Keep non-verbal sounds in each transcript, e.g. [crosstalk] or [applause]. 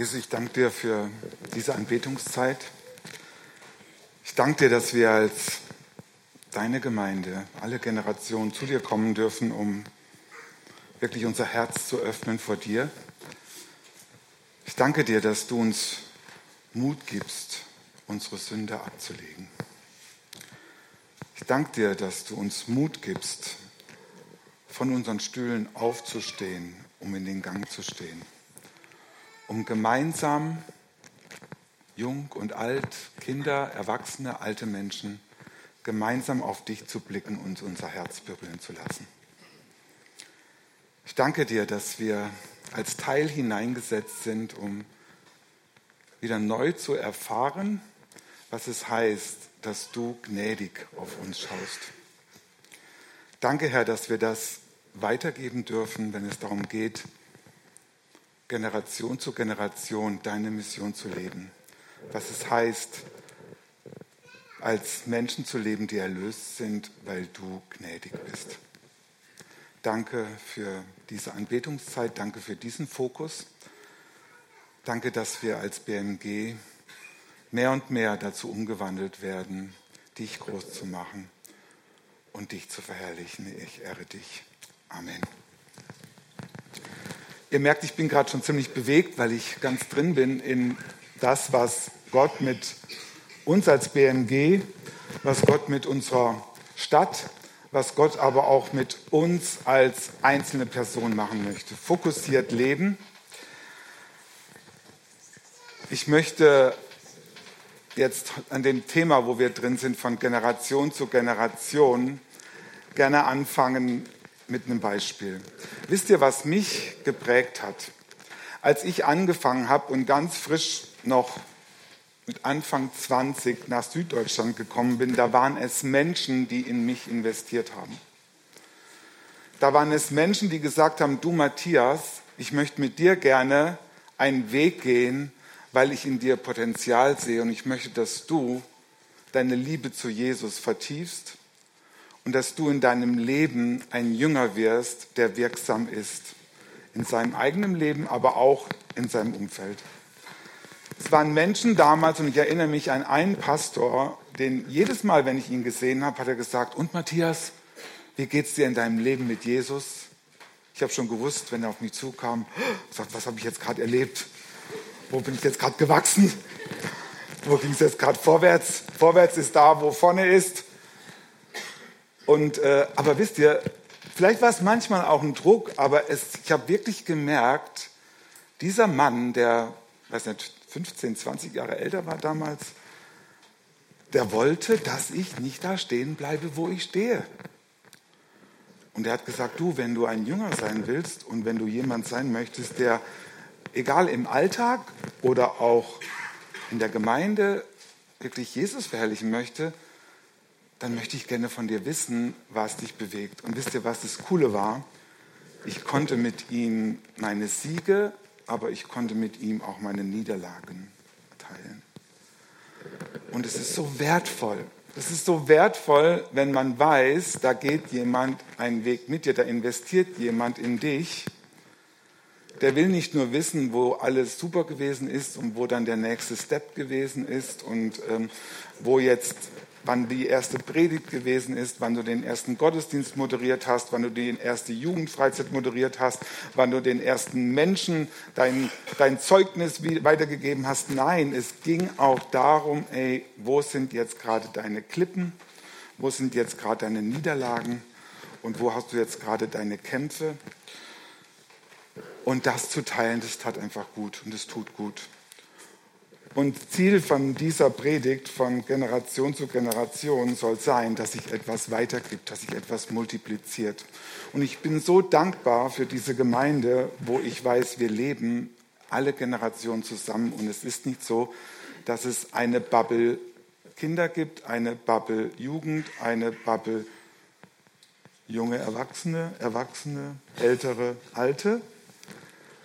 Jesus, ich danke dir für diese Anbetungszeit. Ich danke dir, dass wir als deine Gemeinde, alle Generationen zu dir kommen dürfen, um wirklich unser Herz zu öffnen vor dir. Ich danke dir, dass du uns Mut gibst, unsere Sünde abzulegen. Ich danke dir, dass du uns Mut gibst, von unseren Stühlen aufzustehen, um in den Gang zu stehen um gemeinsam, jung und alt, Kinder, Erwachsene, alte Menschen, gemeinsam auf dich zu blicken und unser Herz berühren zu lassen. Ich danke dir, dass wir als Teil hineingesetzt sind, um wieder neu zu erfahren, was es heißt, dass du gnädig auf uns schaust. Danke, Herr, dass wir das weitergeben dürfen, wenn es darum geht, Generation zu Generation deine Mission zu leben. Was es heißt, als Menschen zu leben, die erlöst sind, weil du gnädig bist. Danke für diese Anbetungszeit, danke für diesen Fokus. Danke, dass wir als BMG mehr und mehr dazu umgewandelt werden, dich groß zu machen und dich zu verherrlichen. Ich ehre dich. Amen. Ihr merkt, ich bin gerade schon ziemlich bewegt, weil ich ganz drin bin in das, was Gott mit uns als BNG, was Gott mit unserer Stadt, was Gott aber auch mit uns als einzelne Person machen möchte. Fokussiert leben. Ich möchte jetzt an dem Thema, wo wir drin sind, von Generation zu Generation, gerne anfangen mit einem Beispiel. Wisst ihr, was mich geprägt hat? Als ich angefangen habe und ganz frisch noch mit Anfang 20 nach Süddeutschland gekommen bin, da waren es Menschen, die in mich investiert haben. Da waren es Menschen, die gesagt haben, du Matthias, ich möchte mit dir gerne einen Weg gehen, weil ich in dir Potenzial sehe und ich möchte, dass du deine Liebe zu Jesus vertiefst und dass du in deinem Leben ein Jünger wirst, der wirksam ist. In seinem eigenen Leben, aber auch in seinem Umfeld. Es waren Menschen damals, und ich erinnere mich an einen Pastor, den jedes Mal, wenn ich ihn gesehen habe, hat er gesagt, und Matthias, wie geht es dir in deinem Leben mit Jesus? Ich habe schon gewusst, wenn er auf mich zukam, sagt, was habe ich jetzt gerade erlebt? Wo bin ich jetzt gerade gewachsen? Wo ging es jetzt gerade vorwärts? Vorwärts ist da, wo vorne ist. Und, äh, aber wisst ihr, vielleicht war es manchmal auch ein Druck, aber es, ich habe wirklich gemerkt, dieser Mann, der, weiß nicht, 15, 20 Jahre älter war damals, der wollte, dass ich nicht da stehen bleibe, wo ich stehe. Und er hat gesagt, du, wenn du ein Jünger sein willst und wenn du jemand sein möchtest, der, egal im Alltag oder auch in der Gemeinde, wirklich Jesus verherrlichen möchte, dann möchte ich gerne von dir wissen, was dich bewegt. Und wisst ihr, was das Coole war? Ich konnte mit ihm meine Siege, aber ich konnte mit ihm auch meine Niederlagen teilen. Und es ist so wertvoll. Es ist so wertvoll, wenn man weiß, da geht jemand einen Weg mit dir, da investiert jemand in dich. Der will nicht nur wissen, wo alles super gewesen ist und wo dann der nächste Step gewesen ist und ähm, wo jetzt wann die erste Predigt gewesen ist, wann du den ersten Gottesdienst moderiert hast, wann du die erste Jugendfreizeit moderiert hast, wann du den ersten Menschen dein, dein Zeugnis weitergegeben hast. Nein, es ging auch darum, ey, wo sind jetzt gerade deine Klippen? Wo sind jetzt gerade deine Niederlagen? Und wo hast du jetzt gerade deine Kämpfe? Und das zu teilen, das tat einfach gut und es tut gut. Und Ziel von dieser Predigt von Generation zu Generation soll sein, dass sich etwas weitergibt, dass sich etwas multipliziert. Und ich bin so dankbar für diese Gemeinde, wo ich weiß, wir leben alle Generationen zusammen. Und es ist nicht so, dass es eine Bubble Kinder gibt, eine Bubble Jugend, eine Bubble junge Erwachsene, Erwachsene, ältere, alte,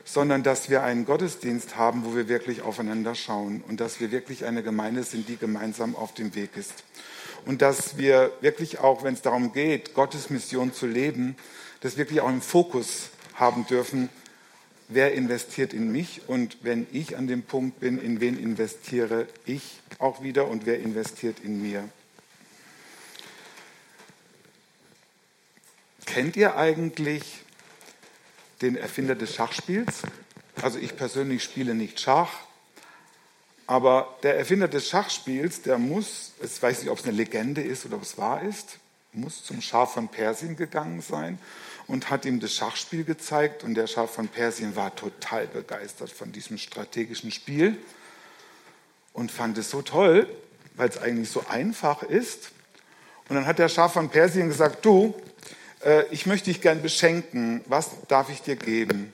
sondern dass wir einen Gottesdienst haben, wo wir wirklich aufeinander schauen und dass wir wirklich eine Gemeinde sind, die gemeinsam auf dem Weg ist. Und dass wir wirklich auch, wenn es darum geht, Gottes Mission zu leben, das wirklich auch im Fokus haben dürfen, wer investiert in mich und wenn ich an dem Punkt bin, in wen investiere ich auch wieder und wer investiert in mir. Kennt ihr eigentlich den Erfinder des Schachspiels? Also ich persönlich spiele nicht Schach, aber der Erfinder des Schachspiels, der muss, ich weiß nicht, ob es eine Legende ist oder ob es wahr ist, muss zum Schah von Persien gegangen sein und hat ihm das Schachspiel gezeigt. Und der Schah von Persien war total begeistert von diesem strategischen Spiel und fand es so toll, weil es eigentlich so einfach ist. Und dann hat der Schah von Persien gesagt, du, ich möchte dich gern beschenken, was darf ich dir geben?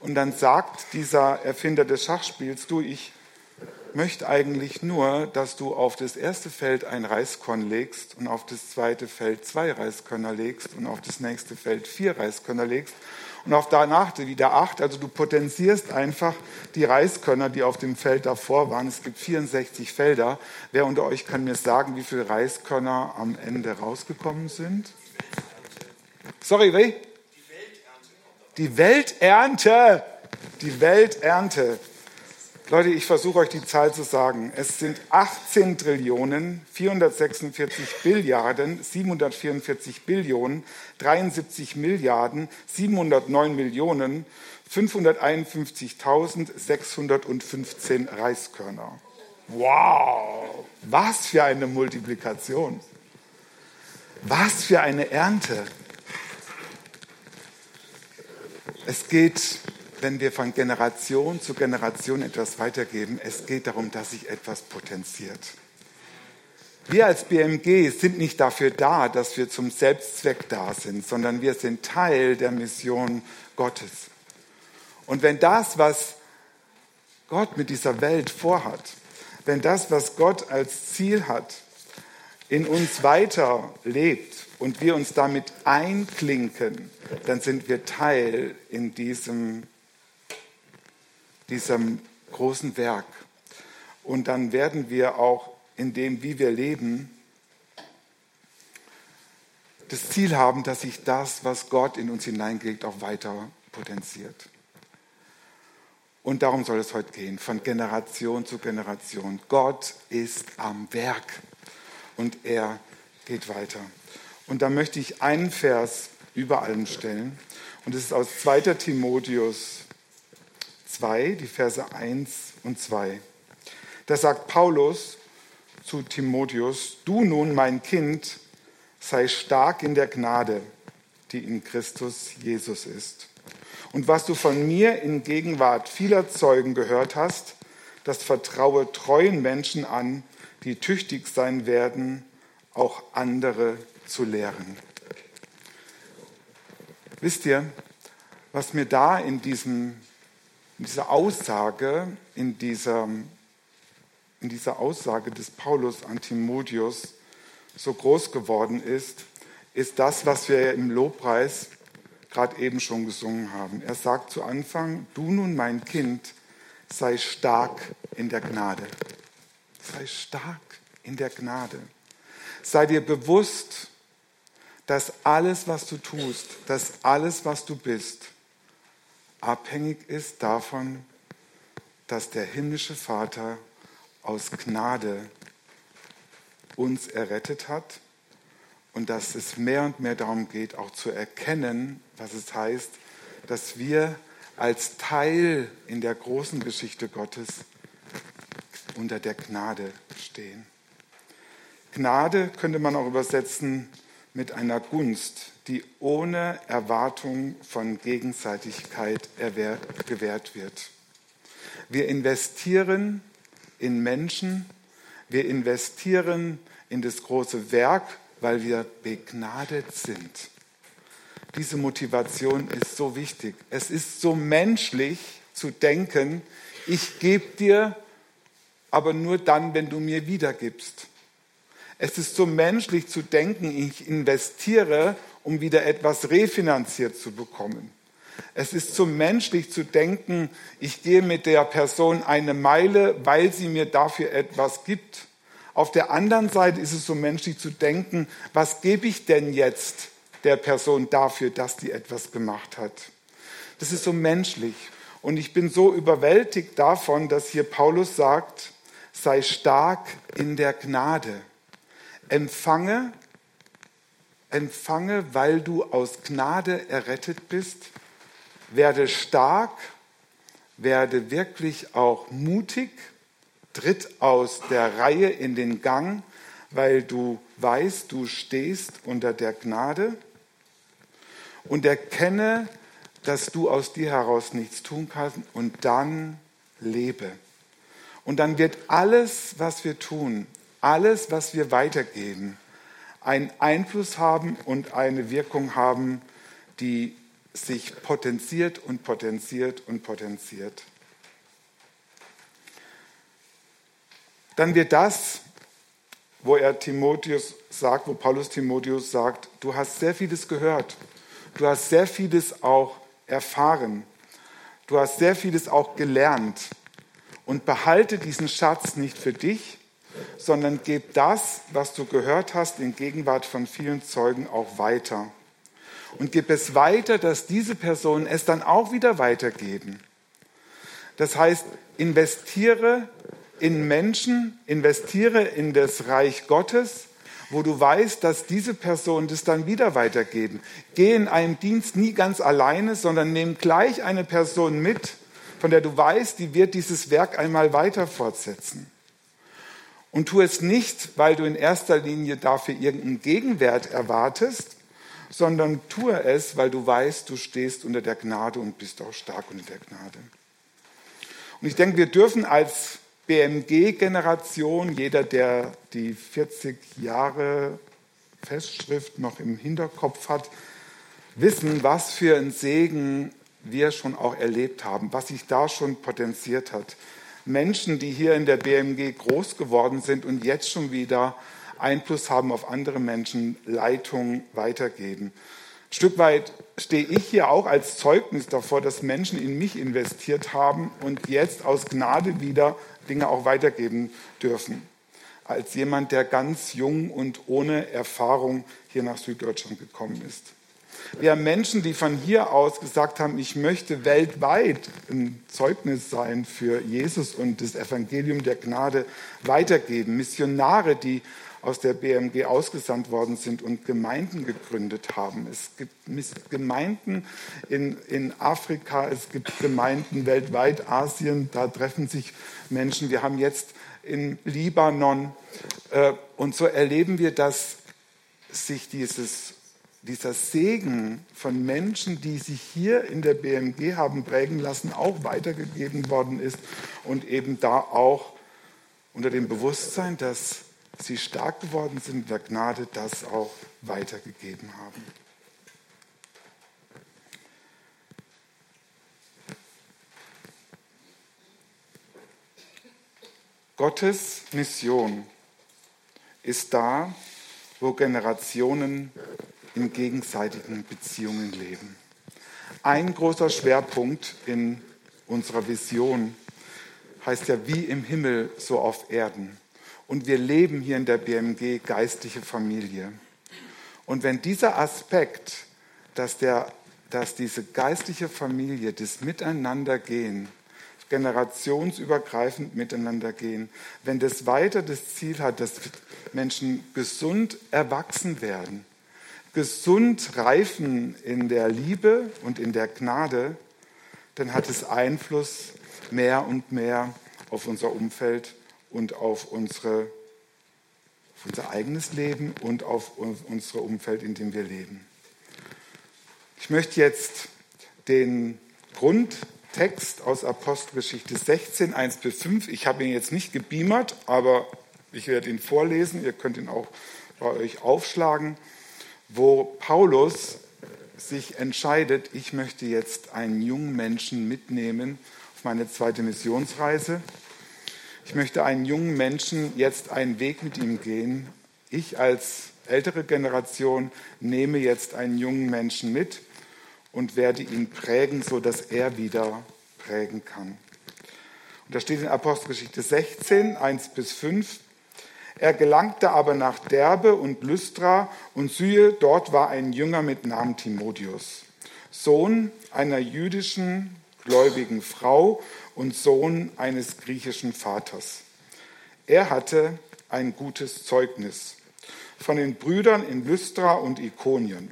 Und dann sagt dieser Erfinder des Schachspiels, du, ich möchte eigentlich nur, dass du auf das erste Feld ein Reiskorn legst und auf das zweite Feld zwei Reiskörner legst und auf das nächste Feld vier Reiskörner legst und auf danach wieder acht. Also du potenzierst einfach die Reiskörner, die auf dem Feld davor waren. Es gibt 64 Felder. Wer unter euch kann mir sagen, wie viele Reiskörner am Ende rausgekommen sind? Sorry, wie? Die Welternte. Die Welternte. Leute, ich versuche euch die Zahl zu sagen. Es sind 18 Trillionen, 446 Billiarden, 744 Billionen, 73 Milliarden, 709 Millionen, 551.615 Reiskörner. Wow, was für eine Multiplikation. Was für eine Ernte. Es geht wenn wir von Generation zu Generation etwas weitergeben, es geht darum, dass sich etwas potenziert. Wir als BMG sind nicht dafür da, dass wir zum Selbstzweck da sind, sondern wir sind Teil der Mission Gottes. Und wenn das, was Gott mit dieser Welt vorhat, wenn das, was Gott als Ziel hat, in uns weiterlebt und wir uns damit einklinken, dann sind wir Teil in diesem diesem großen Werk. Und dann werden wir auch in dem, wie wir leben, das Ziel haben, dass sich das, was Gott in uns hineingelegt, auch weiter potenziert. Und darum soll es heute gehen, von Generation zu Generation. Gott ist am Werk und er geht weiter. Und da möchte ich einen Vers über allem stellen. Und es ist aus 2. Timotheus 2, die Verse 1 und 2. Da sagt Paulus zu Timotheus, du nun, mein Kind, sei stark in der Gnade, die in Christus Jesus ist. Und was du von mir in Gegenwart vieler Zeugen gehört hast, das vertraue treuen Menschen an, die tüchtig sein werden, auch andere zu lehren. Wisst ihr, was mir da in diesem in dieser Aussage, in dieser, in dieser Aussage des Paulus an Timotheus so groß geworden ist, ist das, was wir im Lobpreis gerade eben schon gesungen haben. Er sagt zu Anfang, du nun mein Kind, sei stark in der Gnade. Sei stark in der Gnade. Sei dir bewusst, dass alles, was du tust, dass alles, was du bist, abhängig ist davon, dass der himmlische Vater aus Gnade uns errettet hat und dass es mehr und mehr darum geht, auch zu erkennen, was es heißt, dass wir als Teil in der großen Geschichte Gottes unter der Gnade stehen. Gnade könnte man auch übersetzen mit einer Gunst, die ohne Erwartung von Gegenseitigkeit gewährt wird. Wir investieren in Menschen, wir investieren in das große Werk, weil wir begnadet sind. Diese Motivation ist so wichtig. Es ist so menschlich zu denken, ich gebe dir, aber nur dann, wenn du mir wiedergibst. Es ist so menschlich zu denken, ich investiere, um wieder etwas refinanziert zu bekommen. Es ist so menschlich zu denken, ich gehe mit der Person eine Meile, weil sie mir dafür etwas gibt. Auf der anderen Seite ist es so menschlich zu denken, was gebe ich denn jetzt der Person dafür, dass die etwas gemacht hat? Das ist so menschlich. Und ich bin so überwältigt davon, dass hier Paulus sagt, sei stark in der Gnade. Empfange, empfange, weil du aus Gnade errettet bist. Werde stark, werde wirklich auch mutig, tritt aus der Reihe in den Gang, weil du weißt, du stehst unter der Gnade und erkenne, dass du aus dir heraus nichts tun kannst und dann lebe. Und dann wird alles, was wir tun, alles, was wir weitergeben, einen Einfluss haben und eine Wirkung haben, die sich potenziert und potenziert und potenziert. Dann wird das, wo er Timotheus sagt, wo Paulus Timotheus sagt, du hast sehr vieles gehört, du hast sehr vieles auch erfahren, du hast sehr vieles auch gelernt. Und behalte diesen Schatz nicht für dich, sondern gib das, was du gehört hast, in Gegenwart von vielen Zeugen auch weiter. Und gib es weiter, dass diese Personen es dann auch wieder weitergeben. Das heißt, investiere in Menschen, investiere in das Reich Gottes, wo du weißt, dass diese Personen das dann wieder weitergeben. Geh in einem Dienst nie ganz alleine, sondern nimm gleich eine Person mit, von der du weißt, die wird dieses Werk einmal weiter fortsetzen. Und tu es nicht, weil du in erster Linie dafür irgendeinen Gegenwert erwartest, sondern tue es, weil du weißt, du stehst unter der Gnade und bist auch stark unter der Gnade. Und ich denke, wir dürfen als BMG-Generation, jeder, der die 40 Jahre Festschrift noch im Hinterkopf hat, wissen, was für ein Segen wir schon auch erlebt haben, was sich da schon potenziert hat. Menschen, die hier in der BMG groß geworden sind und jetzt schon wieder Einfluss haben auf andere Menschen, Leitung weitergeben. Ein Stück weit stehe ich hier auch als Zeugnis davor, dass Menschen in mich investiert haben und jetzt aus Gnade wieder Dinge auch weitergeben dürfen. Als jemand, der ganz jung und ohne Erfahrung hier nach Süddeutschland gekommen ist. Wir haben Menschen, die von hier aus gesagt haben, ich möchte weltweit ein Zeugnis sein für Jesus und das Evangelium der Gnade weitergeben. Missionare, die aus der BMG ausgesandt worden sind und Gemeinden gegründet haben. Es gibt Gemeinden in, in Afrika, es gibt Gemeinden weltweit, Asien, da treffen sich Menschen. Wir haben jetzt in Libanon äh, und so erleben wir, dass sich dieses dieser Segen von Menschen, die sich hier in der BMG haben prägen lassen, auch weitergegeben worden ist und eben da auch unter dem Bewusstsein, dass sie stark geworden sind in der Gnade, das auch weitergegeben haben. Gottes Mission ist da, wo Generationen in gegenseitigen Beziehungen leben. Ein großer Schwerpunkt in unserer Vision heißt ja wie im Himmel, so auf Erden. Und wir leben hier in der BMG geistliche Familie. Und wenn dieser Aspekt, dass, der, dass diese geistliche Familie, das Miteinandergehen, generationsübergreifend miteinander gehen, wenn das weiter das Ziel hat, dass Menschen gesund erwachsen werden, gesund reifen in der Liebe und in der Gnade, dann hat es Einfluss mehr und mehr auf unser Umfeld und auf, unsere, auf unser eigenes Leben und auf unser Umfeld, in dem wir leben. Ich möchte jetzt den Grundtext aus Apostelgeschichte 16, 1 bis 5, ich habe ihn jetzt nicht gebeamert, aber ich werde ihn vorlesen, ihr könnt ihn auch bei euch aufschlagen wo Paulus sich entscheidet, ich möchte jetzt einen jungen Menschen mitnehmen auf meine zweite Missionsreise. Ich möchte einen jungen Menschen jetzt einen Weg mit ihm gehen. Ich als ältere Generation nehme jetzt einen jungen Menschen mit und werde ihn prägen, sodass er wieder prägen kann. Und da steht in Apostelgeschichte 16, 1 bis 5, er gelangte aber nach Derbe und Lystra und siehe, dort war ein Jünger mit Namen Timotheus. Sohn einer jüdischen gläubigen Frau und Sohn eines griechischen Vaters. Er hatte ein gutes Zeugnis von den Brüdern in Lystra und Ikonien.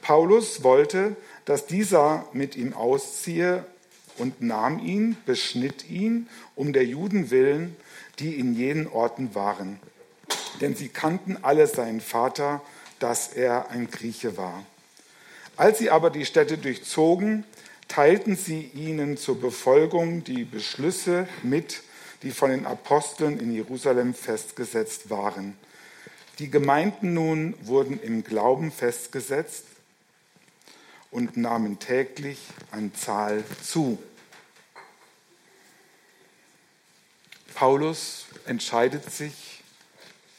Paulus wollte, dass dieser mit ihm ausziehe und nahm ihn, beschnitt ihn um der Juden willen, die in jenen Orten waren. Denn sie kannten alle seinen Vater, dass er ein Grieche war. Als sie aber die Städte durchzogen, teilten sie ihnen zur Befolgung die Beschlüsse mit, die von den Aposteln in Jerusalem festgesetzt waren. Die Gemeinden nun wurden im Glauben festgesetzt und nahmen täglich an Zahl zu. Paulus entscheidet sich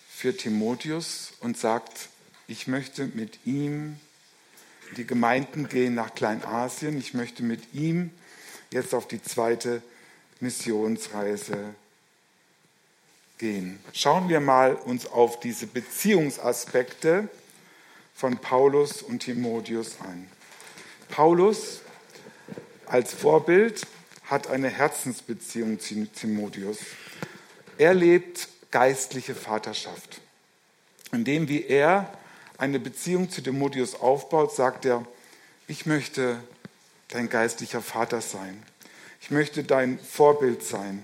für Timotheus und sagt, ich möchte mit ihm die Gemeinden gehen nach Kleinasien, ich möchte mit ihm jetzt auf die zweite Missionsreise gehen. Schauen wir mal uns auf diese Beziehungsaspekte von Paulus und Timotheus an. Paulus als Vorbild hat eine Herzensbeziehung zu Timotheus. Er lebt geistliche Vaterschaft. Indem wie er eine Beziehung zu Timotheus aufbaut, sagt er, ich möchte dein geistlicher Vater sein. Ich möchte dein Vorbild sein.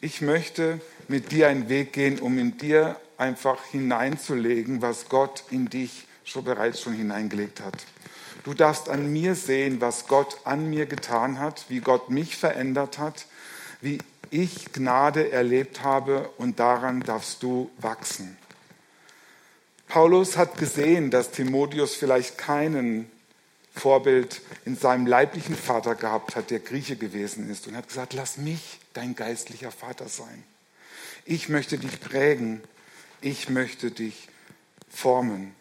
Ich möchte mit dir einen Weg gehen, um in dir einfach hineinzulegen, was Gott in dich schon bereits schon hineingelegt hat. Du darfst an mir sehen, was Gott an mir getan hat, wie Gott mich verändert hat, wie ich Gnade erlebt habe und daran darfst du wachsen. Paulus hat gesehen, dass Timotheus vielleicht keinen Vorbild in seinem leiblichen Vater gehabt hat, der Grieche gewesen ist und hat gesagt, lass mich dein geistlicher Vater sein. Ich möchte dich prägen, ich möchte dich formen.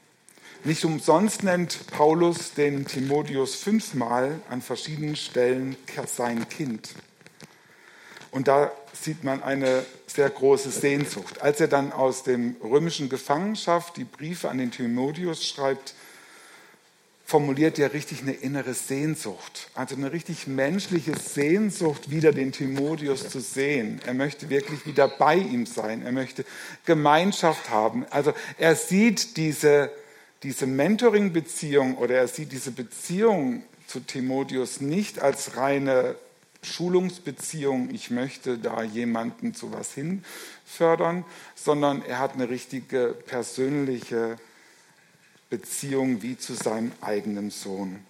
Nicht umsonst nennt Paulus den Timotheus fünfmal an verschiedenen Stellen sein Kind. Und da sieht man eine sehr große Sehnsucht. Als er dann aus dem römischen Gefangenschaft die Briefe an den Timotheus schreibt, formuliert er richtig eine innere Sehnsucht, also eine richtig menschliche Sehnsucht, wieder den Timotheus zu sehen. Er möchte wirklich wieder bei ihm sein, er möchte Gemeinschaft haben. Also er sieht diese, diese Mentoring-Beziehung oder er sieht diese Beziehung zu Timotheus nicht als reine Schulungsbeziehung, ich möchte da jemanden zu was hin fördern, sondern er hat eine richtige persönliche Beziehung wie zu seinem eigenen Sohn.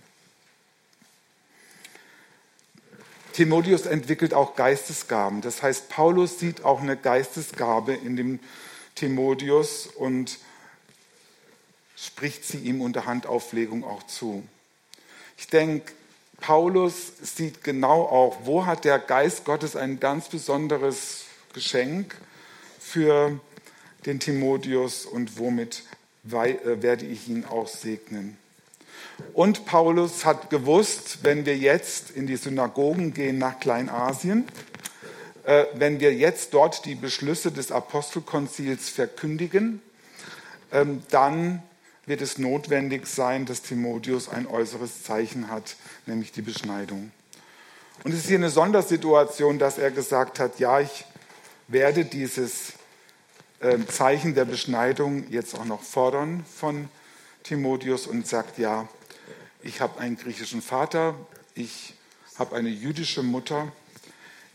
Timotheus entwickelt auch Geistesgaben. Das heißt, Paulus sieht auch eine Geistesgabe in dem Timotheus und spricht sie ihm unter Handauflegung auch zu. Ich denke, Paulus sieht genau auch, wo hat der Geist Gottes ein ganz besonderes Geschenk für den Timotheus und womit äh, werde ich ihn auch segnen. Und Paulus hat gewusst, wenn wir jetzt in die Synagogen gehen nach Kleinasien, äh, wenn wir jetzt dort die Beschlüsse des Apostelkonzils verkündigen, ähm, dann wird es notwendig sein, dass Timotheus ein äußeres Zeichen hat, nämlich die Beschneidung. Und es ist hier eine Sondersituation, dass er gesagt hat, ja, ich werde dieses ähm, Zeichen der Beschneidung jetzt auch noch fordern von Timotheus und sagt, ja, ich habe einen griechischen Vater, ich habe eine jüdische Mutter,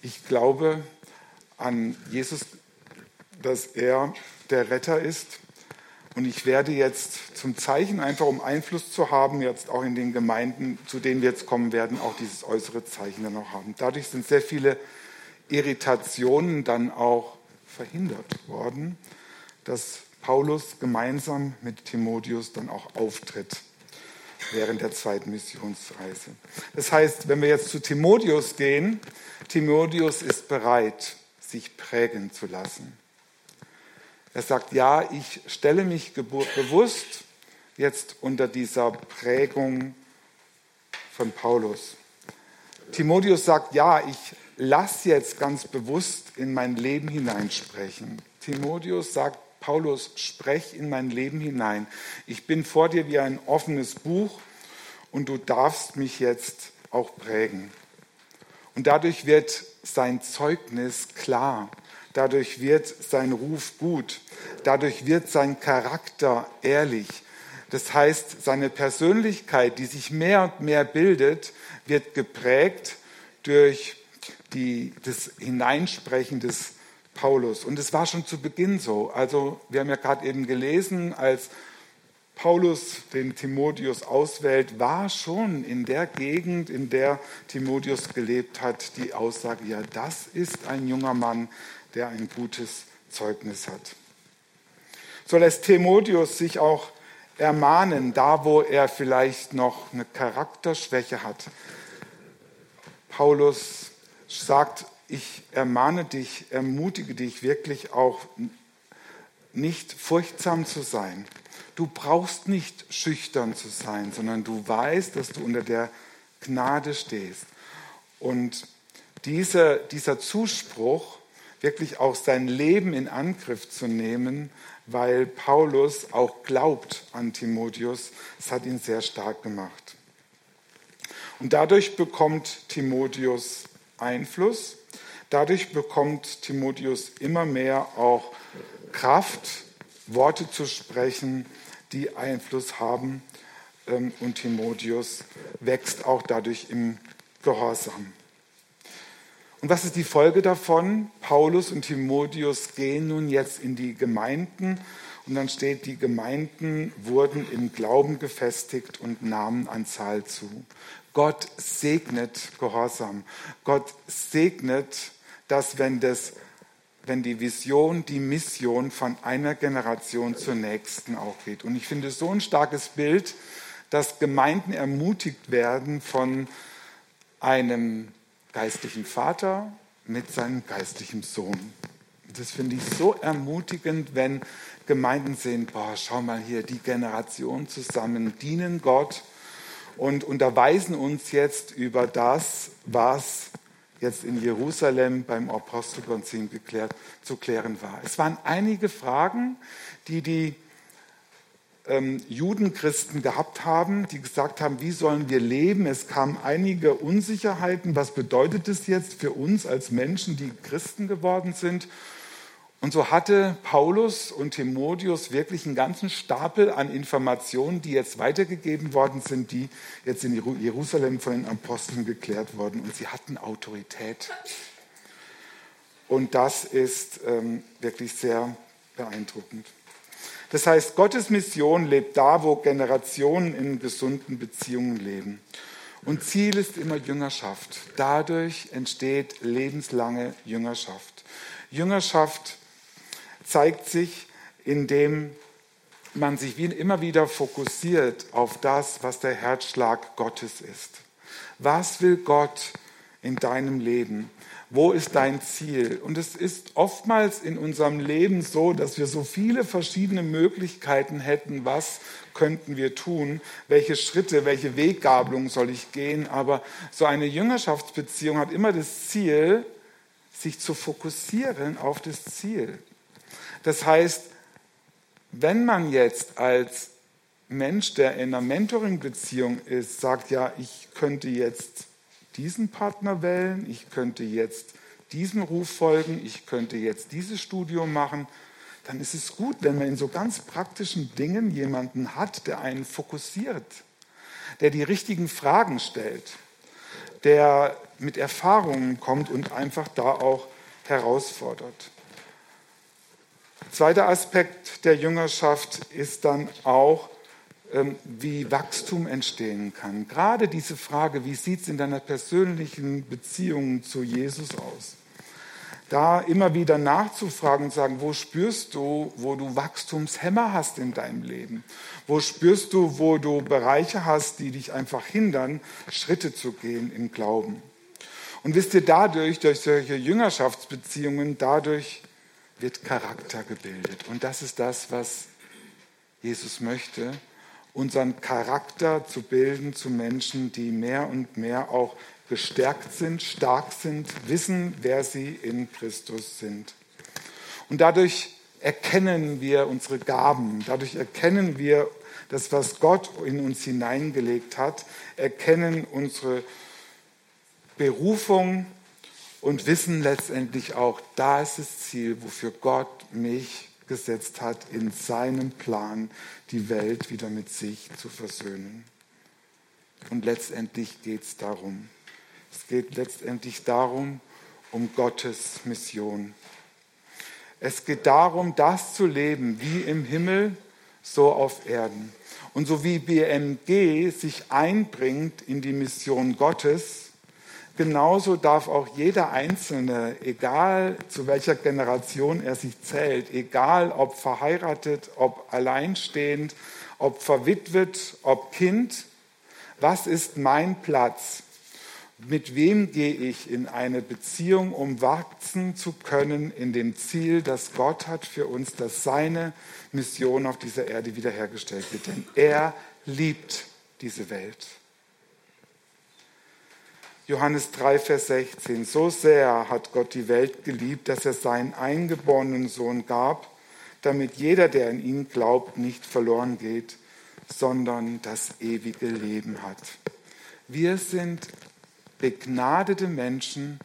ich glaube an Jesus, dass er der Retter ist und ich werde jetzt zum Zeichen, einfach um Einfluss zu haben, jetzt auch in den Gemeinden, zu denen wir jetzt kommen werden, auch dieses äußere Zeichen dann auch haben. Dadurch sind sehr viele Irritationen dann auch verhindert worden, dass Paulus gemeinsam mit Timotheus dann auch auftritt während der zweiten Missionsreise. Das heißt, wenn wir jetzt zu Timotheus gehen, Timotheus ist bereit, sich prägen zu lassen. Er sagt, ja, ich stelle mich bewusst jetzt unter dieser Prägung von Paulus. Timotheus sagt, ja, ich lasse jetzt ganz bewusst in mein Leben hineinsprechen. Timotheus sagt, Paulus, sprech in mein Leben hinein. Ich bin vor dir wie ein offenes Buch und du darfst mich jetzt auch prägen. Und dadurch wird sein Zeugnis klar, dadurch wird sein Ruf gut, dadurch wird sein Charakter ehrlich. Das heißt, seine Persönlichkeit, die sich mehr und mehr bildet, wird geprägt durch die, das Hineinsprechen des Paulus. Und es war schon zu Beginn so. Also wir haben ja gerade eben gelesen, als Paulus den Timotheus auswählt, war schon in der Gegend, in der Timotheus gelebt hat, die Aussage, ja, das ist ein junger Mann, der ein gutes Zeugnis hat. So lässt Timotheus sich auch ermahnen, da wo er vielleicht noch eine Charakterschwäche hat. Paulus sagt, ich ermahne dich, ermutige dich wirklich auch nicht furchtsam zu sein. Du brauchst nicht schüchtern zu sein, sondern du weißt, dass du unter der Gnade stehst. Und diese, dieser Zuspruch, wirklich auch sein Leben in Angriff zu nehmen, weil Paulus auch glaubt an Timotheus, das hat ihn sehr stark gemacht. Und dadurch bekommt Timotheus Einfluss, dadurch bekommt Timotheus immer mehr auch Kraft, Worte zu sprechen, die Einfluss haben. Ähm, und Timotheus wächst auch dadurch im Gehorsam. Und was ist die Folge davon? Paulus und Timotheus gehen nun jetzt in die Gemeinden und dann steht, die Gemeinden wurden im Glauben gefestigt und nahmen an Zahl zu. Gott segnet Gehorsam. Gott segnet, dass wenn das wenn die Vision, die Mission von einer Generation zur nächsten auch geht. Und ich finde so ein starkes Bild, dass Gemeinden ermutigt werden von einem geistlichen Vater mit seinem geistlichen Sohn. Das finde ich so ermutigend, wenn Gemeinden sehen, boah, schau mal hier, die Generation zusammen dienen Gott und unterweisen uns jetzt über das, was jetzt in Jerusalem beim Apostelkonzil geklärt, zu klären war. Es waren einige Fragen, die die ähm, Judenchristen gehabt haben, die gesagt haben, wie sollen wir leben? Es kamen einige Unsicherheiten. Was bedeutet es jetzt für uns als Menschen, die Christen geworden sind? Und so hatte Paulus und Timotheus wirklich einen ganzen Stapel an Informationen, die jetzt weitergegeben worden sind, die jetzt in Jerusalem von den Aposteln geklärt wurden. Und sie hatten Autorität. Und das ist ähm, wirklich sehr beeindruckend. Das heißt, Gottes Mission lebt da, wo Generationen in gesunden Beziehungen leben. Und Ziel ist immer Jüngerschaft. Dadurch entsteht lebenslange Jüngerschaft. Jüngerschaft zeigt sich, indem man sich immer wieder fokussiert auf das, was der Herzschlag Gottes ist. Was will Gott in deinem Leben? Wo ist dein Ziel? Und es ist oftmals in unserem Leben so, dass wir so viele verschiedene Möglichkeiten hätten, was könnten wir tun, welche Schritte, welche Weggabelung soll ich gehen. Aber so eine Jüngerschaftsbeziehung hat immer das Ziel, sich zu fokussieren auf das Ziel. Das heißt, wenn man jetzt als Mensch, der in einer Mentoring-Beziehung ist, sagt, ja, ich könnte jetzt diesen Partner wählen, ich könnte jetzt diesem Ruf folgen, ich könnte jetzt dieses Studium machen, dann ist es gut, wenn man in so ganz praktischen Dingen jemanden hat, der einen fokussiert, der die richtigen Fragen stellt, der mit Erfahrungen kommt und einfach da auch herausfordert. Zweiter Aspekt der Jüngerschaft ist dann auch, wie Wachstum entstehen kann. Gerade diese Frage, wie sieht es in deiner persönlichen Beziehung zu Jesus aus? Da immer wieder nachzufragen und sagen, wo spürst du, wo du Wachstumshämmer hast in deinem Leben? Wo spürst du, wo du Bereiche hast, die dich einfach hindern, Schritte zu gehen im Glauben? Und wisst ihr, dadurch, durch solche Jüngerschaftsbeziehungen, dadurch wird Charakter gebildet. Und das ist das, was Jesus möchte, unseren Charakter zu bilden zu Menschen, die mehr und mehr auch gestärkt sind, stark sind, wissen, wer sie in Christus sind. Und dadurch erkennen wir unsere Gaben, dadurch erkennen wir, das, was Gott in uns hineingelegt hat, erkennen unsere Berufung und wissen letztendlich auch, da ist das Ziel, wofür Gott mich gesetzt hat, in seinem Plan die Welt wieder mit sich zu versöhnen. Und letztendlich geht es darum. Es geht letztendlich darum, um Gottes Mission. Es geht darum, das zu leben, wie im Himmel, so auf Erden. Und so wie BMG sich einbringt in die Mission Gottes, genauso darf auch jeder Einzelne, egal zu welcher Generation er sich zählt, egal ob verheiratet, ob alleinstehend, ob verwitwet, ob Kind, was ist mein Platz? Mit wem gehe ich in eine Beziehung, um wachsen zu können in dem Ziel, das Gott hat für uns, dass seine Mission auf dieser Erde wiederhergestellt wird? Denn er liebt diese Welt. Johannes 3, Vers 16. So sehr hat Gott die Welt geliebt, dass er seinen eingeborenen Sohn gab, damit jeder, der in ihn glaubt, nicht verloren geht, sondern das ewige Leben hat. Wir sind begnadete Menschen,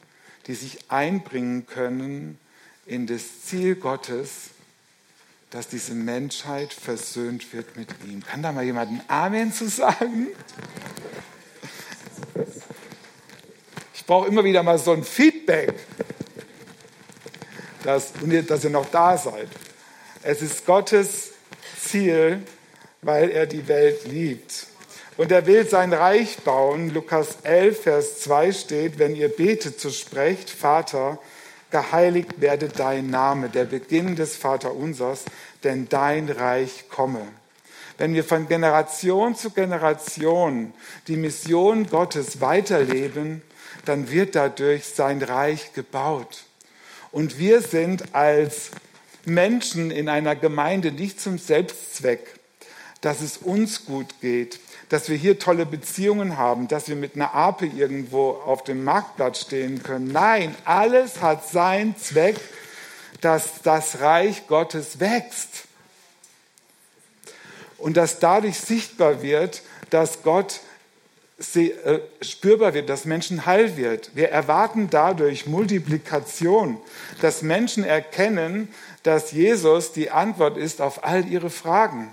die sich einbringen können in das Ziel Gottes, dass diese Menschheit versöhnt wird mit ihm. Kann da mal jemand ein Amen zu sagen? Brauche immer wieder mal so ein Feedback, dass, dass ihr noch da seid. Es ist Gottes Ziel, weil er die Welt liebt. Und er will sein Reich bauen. Lukas 11, Vers 2 steht, wenn ihr betet, so sprecht, Vater, geheiligt werde dein Name, der Beginn des Vaterunsers, denn dein Reich komme. Wenn wir von Generation zu Generation die Mission Gottes weiterleben, dann wird dadurch sein Reich gebaut. Und wir sind als Menschen in einer Gemeinde nicht zum Selbstzweck, dass es uns gut geht, dass wir hier tolle Beziehungen haben, dass wir mit einer Ape irgendwo auf dem Marktplatz stehen können. Nein, alles hat seinen Zweck, dass das Reich Gottes wächst. Und dass dadurch sichtbar wird, dass Gott spürbar wird, dass Menschen heil wird. Wir erwarten dadurch Multiplikation, dass Menschen erkennen, dass Jesus die Antwort ist auf all ihre Fragen.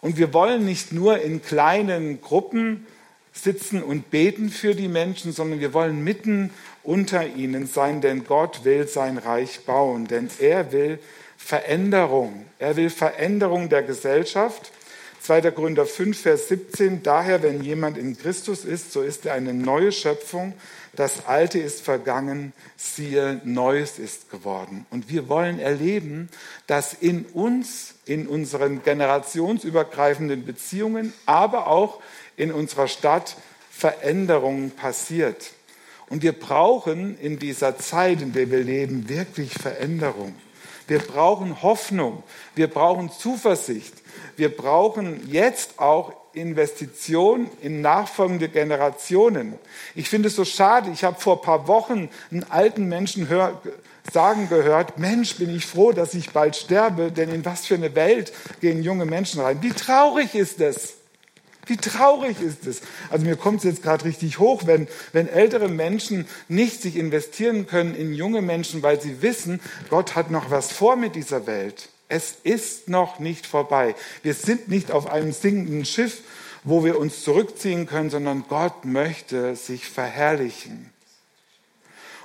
Und wir wollen nicht nur in kleinen Gruppen sitzen und beten für die Menschen, sondern wir wollen mitten unter ihnen sein, denn Gott will sein Reich bauen, denn er will Veränderung. Er will Veränderung der Gesellschaft. 2. Gründer 5, Vers 17. Daher, wenn jemand in Christus ist, so ist er eine neue Schöpfung. Das Alte ist vergangen, siehe, Neues ist geworden. Und wir wollen erleben, dass in uns in unseren generationsübergreifenden Beziehungen, aber auch in unserer Stadt Veränderungen passiert. Und wir brauchen in dieser Zeit, in der wir leben, wirklich Veränderung. Wir brauchen Hoffnung. Wir brauchen Zuversicht. Wir brauchen jetzt auch Investition in nachfolgende Generationen. Ich finde es so schade. Ich habe vor ein paar Wochen einen alten Menschen hör, sagen gehört, Mensch, bin ich froh, dass ich bald sterbe, denn in was für eine Welt gehen junge Menschen rein. Wie traurig ist es? Wie traurig ist es? Also mir kommt es jetzt gerade richtig hoch, wenn, wenn ältere Menschen nicht sich investieren können in junge Menschen, weil sie wissen, Gott hat noch was vor mit dieser Welt. Es ist noch nicht vorbei. Wir sind nicht auf einem sinkenden Schiff, wo wir uns zurückziehen können, sondern Gott möchte sich verherrlichen.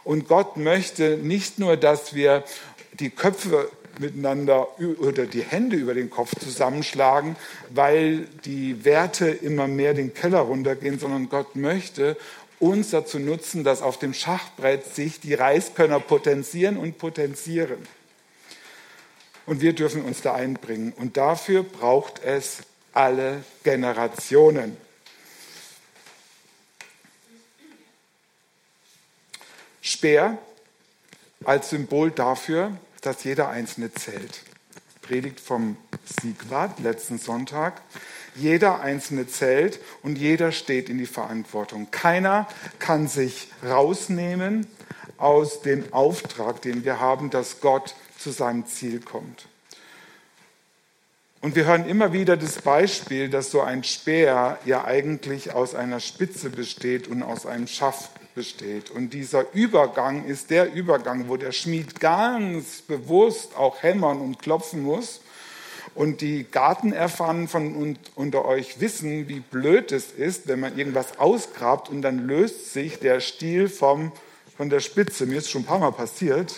Und Gott möchte nicht nur, dass wir die Köpfe miteinander oder die Hände über den Kopf zusammenschlagen, weil die Werte immer mehr den Keller runtergehen, sondern Gott möchte uns dazu nutzen, dass auf dem Schachbrett sich die Reiskörner potenzieren und potenzieren. Und wir dürfen uns da einbringen. Und dafür braucht es alle Generationen. Speer als Symbol dafür, dass jeder Einzelne zählt. Predigt vom Siegwart letzten Sonntag. Jeder Einzelne zählt und jeder steht in die Verantwortung. Keiner kann sich rausnehmen aus dem Auftrag, den wir haben, dass Gott zu seinem Ziel kommt. Und wir hören immer wieder das Beispiel, dass so ein Speer ja eigentlich aus einer Spitze besteht und aus einem Schaft besteht. Und dieser Übergang ist der Übergang, wo der Schmied ganz bewusst auch hämmern und klopfen muss. Und die Gartenerfahrenen von unter euch wissen, wie blöd es ist, wenn man irgendwas ausgrabt und dann löst sich der Stiel vom, von der Spitze. Mir ist schon ein paar Mal passiert.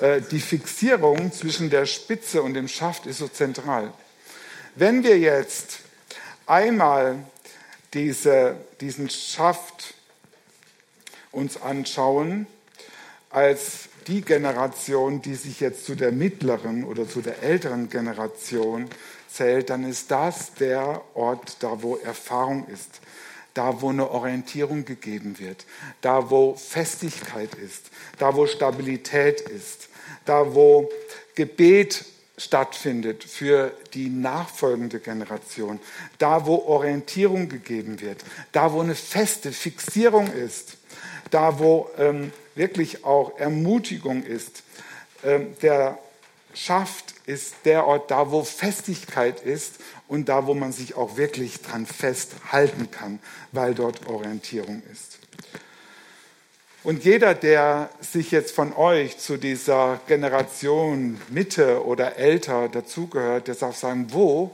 Äh, die Fixierung zwischen der Spitze und dem Schaft ist so zentral. Wenn wir jetzt einmal diese, diesen Schaft uns anschauen als die Generation, die sich jetzt zu der mittleren oder zu der älteren Generation zählt, dann ist das der Ort, da wo Erfahrung ist, da wo eine Orientierung gegeben wird, da wo Festigkeit ist, da wo Stabilität ist, da wo Gebet stattfindet für die nachfolgende Generation, da wo Orientierung gegeben wird, da wo eine feste Fixierung ist, da wo ähm, wirklich auch Ermutigung ist. Ähm, der Schaft ist der Ort, da wo Festigkeit ist und da wo man sich auch wirklich dran festhalten kann, weil dort Orientierung ist. Und jeder, der sich jetzt von euch zu dieser Generation Mitte oder älter dazugehört, der darf sagen, wo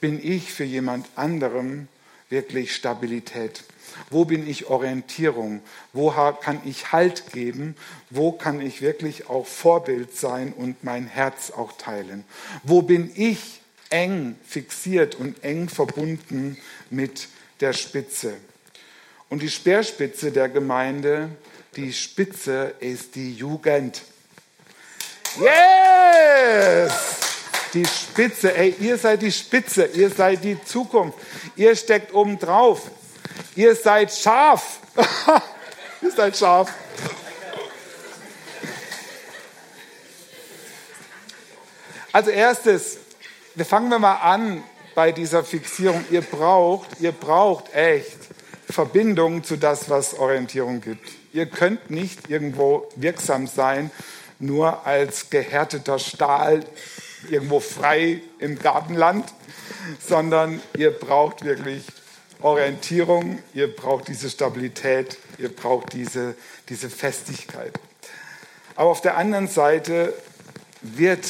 bin ich für jemand anderem wirklich Stabilität? Wo bin ich Orientierung? Wo kann ich Halt geben? Wo kann ich wirklich auch Vorbild sein und mein Herz auch teilen? Wo bin ich eng fixiert und eng verbunden mit der Spitze? Und die Speerspitze der Gemeinde die Spitze ist die Jugend. Yes! Die Spitze, ey, ihr seid die Spitze, ihr seid die Zukunft, ihr steckt oben drauf, ihr seid scharf. [laughs] ihr seid scharf. Also erstes, wir fangen wir mal an bei dieser Fixierung. Ihr braucht, ihr braucht echt Verbindung zu das, was Orientierung gibt. Ihr könnt nicht irgendwo wirksam sein, nur als gehärteter Stahl irgendwo frei im Gartenland, sondern ihr braucht wirklich Orientierung, ihr braucht diese Stabilität, ihr braucht diese, diese Festigkeit. Aber auf der anderen Seite wird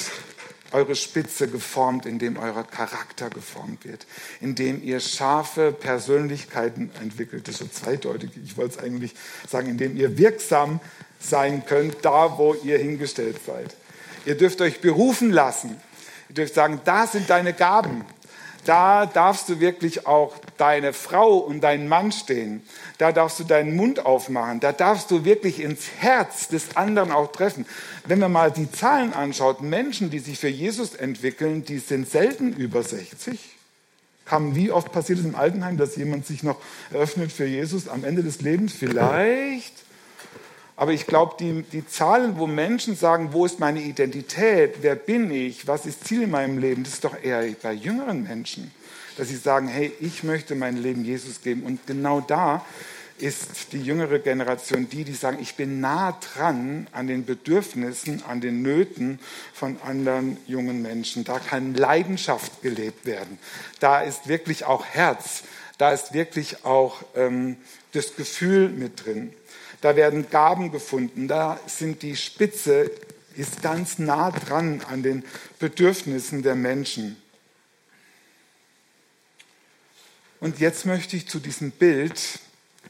eure Spitze geformt, indem euer Charakter geformt wird, indem ihr scharfe Persönlichkeiten entwickelt. Das ist so zweideutig. Ich wollte es eigentlich sagen, indem ihr wirksam sein könnt, da wo ihr hingestellt seid. Ihr dürft euch berufen lassen. Ihr dürft sagen, da sind deine Gaben da darfst du wirklich auch deine Frau und deinen Mann stehen. Da darfst du deinen Mund aufmachen. Da darfst du wirklich ins Herz des anderen auch treffen. Wenn man mal die Zahlen anschaut, Menschen, die sich für Jesus entwickeln, die sind selten über 60. Kam, wie oft passiert es im Altenheim, dass jemand sich noch eröffnet für Jesus am Ende des Lebens? Vielleicht aber ich glaube, die, die Zahlen, wo Menschen sagen, wo ist meine Identität, wer bin ich, was ist Ziel in meinem Leben, das ist doch eher bei jüngeren Menschen, dass sie sagen, hey, ich möchte mein Leben Jesus geben. Und genau da ist die jüngere Generation die, die sagen, ich bin nah dran an den Bedürfnissen, an den Nöten von anderen jungen Menschen. Da kann Leidenschaft gelebt werden. Da ist wirklich auch Herz. Da ist wirklich auch ähm, das Gefühl mit drin. Da werden Gaben gefunden. Da sind die Spitze ist ganz nah dran an den Bedürfnissen der Menschen. Und jetzt möchte ich zu diesem Bild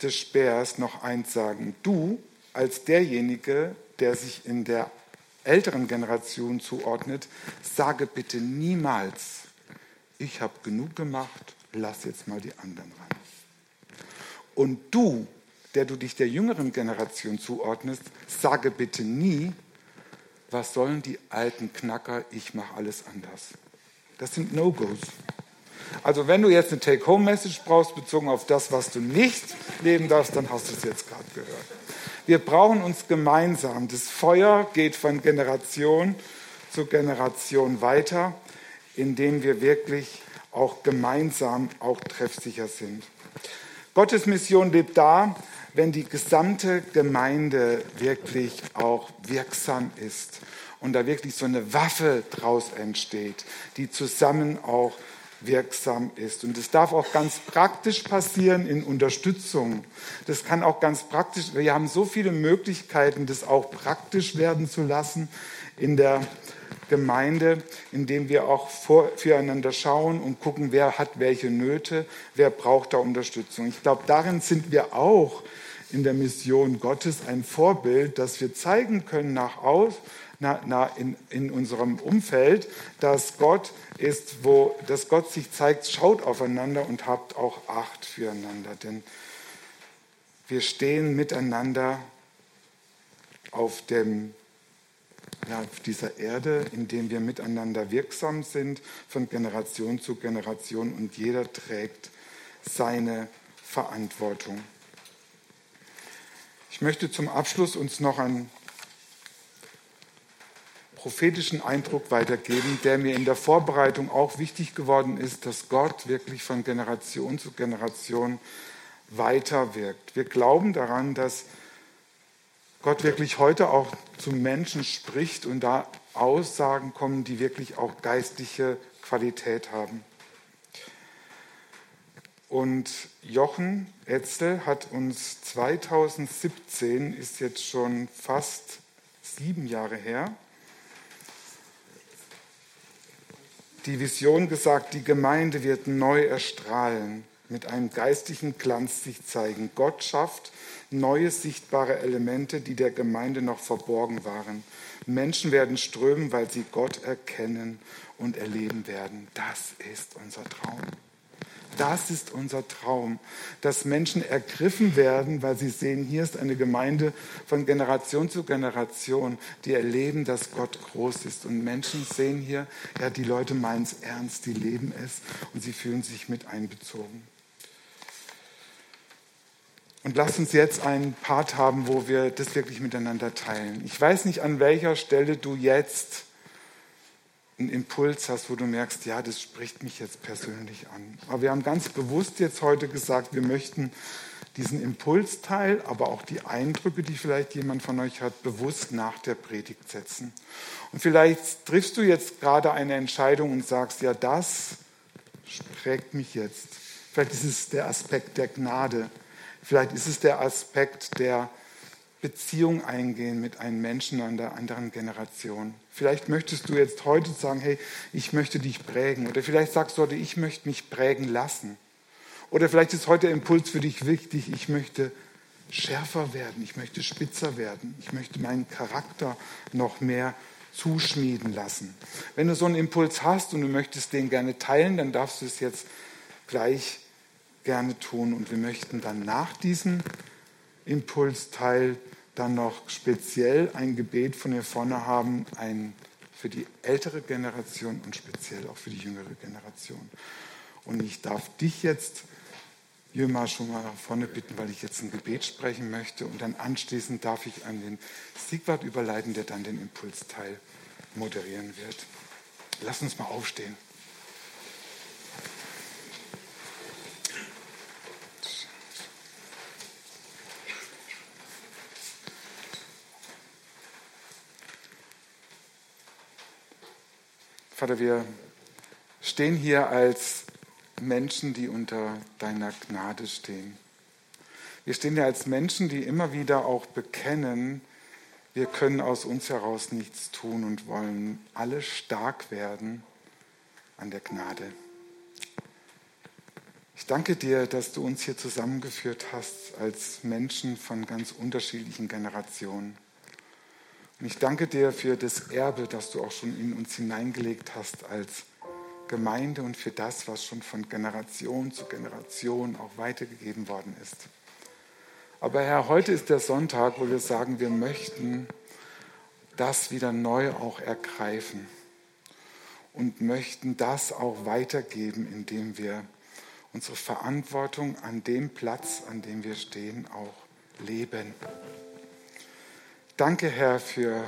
des Speers noch eins sagen. Du als derjenige, der sich in der älteren Generation zuordnet, sage bitte niemals, ich habe genug gemacht, lass jetzt mal die anderen ran. Und du der du dich der jüngeren Generation zuordnest, sage bitte nie, was sollen die alten Knacker, ich mache alles anders. Das sind No-Gos. Also wenn du jetzt eine Take-Home-Message brauchst, bezogen auf das, was du nicht leben darfst, dann hast du es jetzt gerade gehört. Wir brauchen uns gemeinsam. Das Feuer geht von Generation zu Generation weiter, indem wir wirklich auch gemeinsam auch treffsicher sind. Gottes Mission lebt da, wenn die gesamte Gemeinde wirklich auch wirksam ist und da wirklich so eine Waffe draus entsteht, die zusammen auch wirksam ist. Und das darf auch ganz praktisch passieren in Unterstützung. Das kann auch ganz praktisch, wir haben so viele Möglichkeiten, das auch praktisch werden zu lassen in der Gemeinde, indem wir auch vor, füreinander schauen und gucken, wer hat welche Nöte, wer braucht da Unterstützung. Ich glaube, darin sind wir auch in der Mission Gottes ein Vorbild, dass wir zeigen können nach aus, na, na, in, in unserem Umfeld, dass Gott ist, wo, dass Gott sich zeigt, schaut aufeinander und habt auch Acht füreinander. Denn wir stehen miteinander auf, dem, ja, auf dieser Erde, in dem wir miteinander wirksam sind, von Generation zu Generation und jeder trägt seine Verantwortung. Ich möchte zum Abschluss uns noch einen prophetischen Eindruck weitergeben, der mir in der Vorbereitung auch wichtig geworden ist, dass Gott wirklich von Generation zu Generation weiterwirkt. Wir glauben daran, dass Gott wirklich heute auch zu Menschen spricht und da Aussagen kommen, die wirklich auch geistliche Qualität haben. Und Jochen Etzel hat uns 2017, ist jetzt schon fast sieben Jahre her, die Vision gesagt, die Gemeinde wird neu erstrahlen, mit einem geistlichen Glanz sich zeigen. Gott schafft neue sichtbare Elemente, die der Gemeinde noch verborgen waren. Menschen werden strömen, weil sie Gott erkennen und erleben werden. Das ist unser Traum. Das ist unser Traum, dass Menschen ergriffen werden, weil sie sehen, hier ist eine Gemeinde von Generation zu Generation, die erleben, dass Gott groß ist. Und Menschen sehen hier, ja, die Leute meinen es ernst, die leben es und sie fühlen sich mit einbezogen. Und lass uns jetzt einen Part haben, wo wir das wirklich miteinander teilen. Ich weiß nicht, an welcher Stelle du jetzt einen Impuls hast, wo du merkst, ja, das spricht mich jetzt persönlich an. Aber wir haben ganz bewusst jetzt heute gesagt, wir möchten diesen Impulsteil, aber auch die Eindrücke, die vielleicht jemand von euch hat, bewusst nach der Predigt setzen. Und vielleicht triffst du jetzt gerade eine Entscheidung und sagst, ja, das prägt mich jetzt. Vielleicht ist es der Aspekt der Gnade. Vielleicht ist es der Aspekt der Beziehung eingehen mit einem Menschen einer anderen Generation. Vielleicht möchtest du jetzt heute sagen, hey, ich möchte dich prägen. Oder vielleicht sagst du heute, ich möchte mich prägen lassen. Oder vielleicht ist heute der Impuls für dich wichtig, ich möchte schärfer werden, ich möchte spitzer werden, ich möchte meinen Charakter noch mehr zuschmieden lassen. Wenn du so einen Impuls hast und du möchtest den gerne teilen, dann darfst du es jetzt gleich gerne tun. Und wir möchten dann nach diesem Impulsteil dann noch speziell ein Gebet von hier vorne haben, ein für die ältere Generation und speziell auch für die jüngere Generation. Und ich darf dich jetzt, Jüma, schon mal nach vorne bitten, weil ich jetzt ein Gebet sprechen möchte. Und dann anschließend darf ich an den Siegwart überleiten, der dann den Impulsteil moderieren wird. Lass uns mal aufstehen. Vater, wir stehen hier als Menschen, die unter deiner Gnade stehen. Wir stehen hier als Menschen, die immer wieder auch bekennen, wir können aus uns heraus nichts tun und wollen alle stark werden an der Gnade. Ich danke dir, dass du uns hier zusammengeführt hast als Menschen von ganz unterschiedlichen Generationen. Und ich danke dir für das Erbe, das du auch schon in uns hineingelegt hast als Gemeinde und für das, was schon von Generation zu Generation auch weitergegeben worden ist. Aber Herr, heute ist der Sonntag, wo wir sagen, wir möchten das wieder neu auch ergreifen und möchten das auch weitergeben, indem wir unsere Verantwortung an dem Platz, an dem wir stehen, auch leben. Danke, Herr, für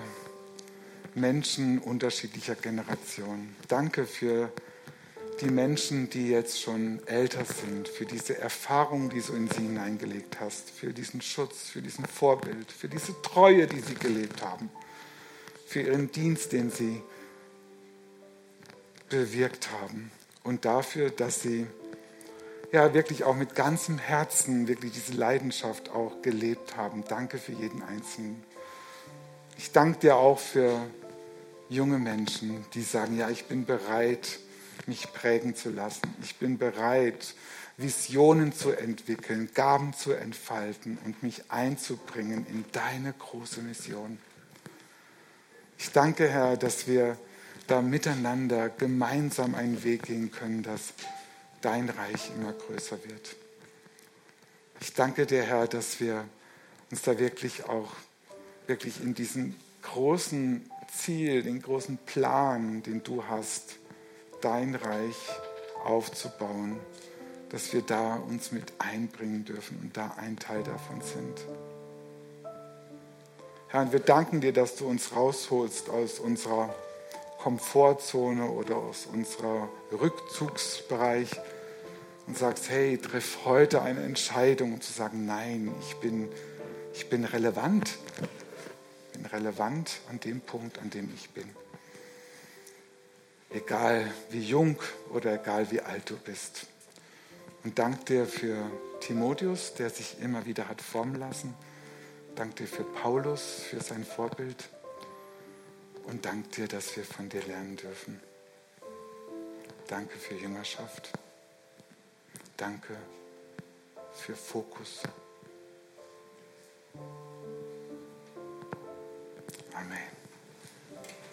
Menschen unterschiedlicher Generationen. Danke für die Menschen, die jetzt schon älter sind, für diese Erfahrung, die du in sie hineingelegt hast, für diesen Schutz, für diesen Vorbild, für diese Treue, die sie gelebt haben, für ihren Dienst, den sie bewirkt haben und dafür, dass sie ja wirklich auch mit ganzem Herzen wirklich diese Leidenschaft auch gelebt haben. Danke für jeden Einzelnen. Ich danke dir auch für junge Menschen, die sagen, ja, ich bin bereit, mich prägen zu lassen. Ich bin bereit, Visionen zu entwickeln, Gaben zu entfalten und mich einzubringen in deine große Mission. Ich danke, Herr, dass wir da miteinander gemeinsam einen Weg gehen können, dass dein Reich immer größer wird. Ich danke dir, Herr, dass wir uns da wirklich auch wirklich in diesen großen Ziel, den großen Plan, den du hast, dein Reich aufzubauen, dass wir da uns mit einbringen dürfen und da ein Teil davon sind. Herr, und wir danken dir, dass du uns rausholst aus unserer Komfortzone oder aus unserem Rückzugsbereich und sagst, hey, triff heute eine Entscheidung, um zu sagen, nein, ich bin, ich bin relevant. Bin relevant an dem Punkt, an dem ich bin. Egal wie jung oder egal wie alt du bist. Und dank dir für Timotheus, der sich immer wieder hat formen lassen. Dank dir für Paulus, für sein Vorbild und dank dir, dass wir von dir lernen dürfen. Danke für Jüngerschaft. Danke für Fokus. Amen.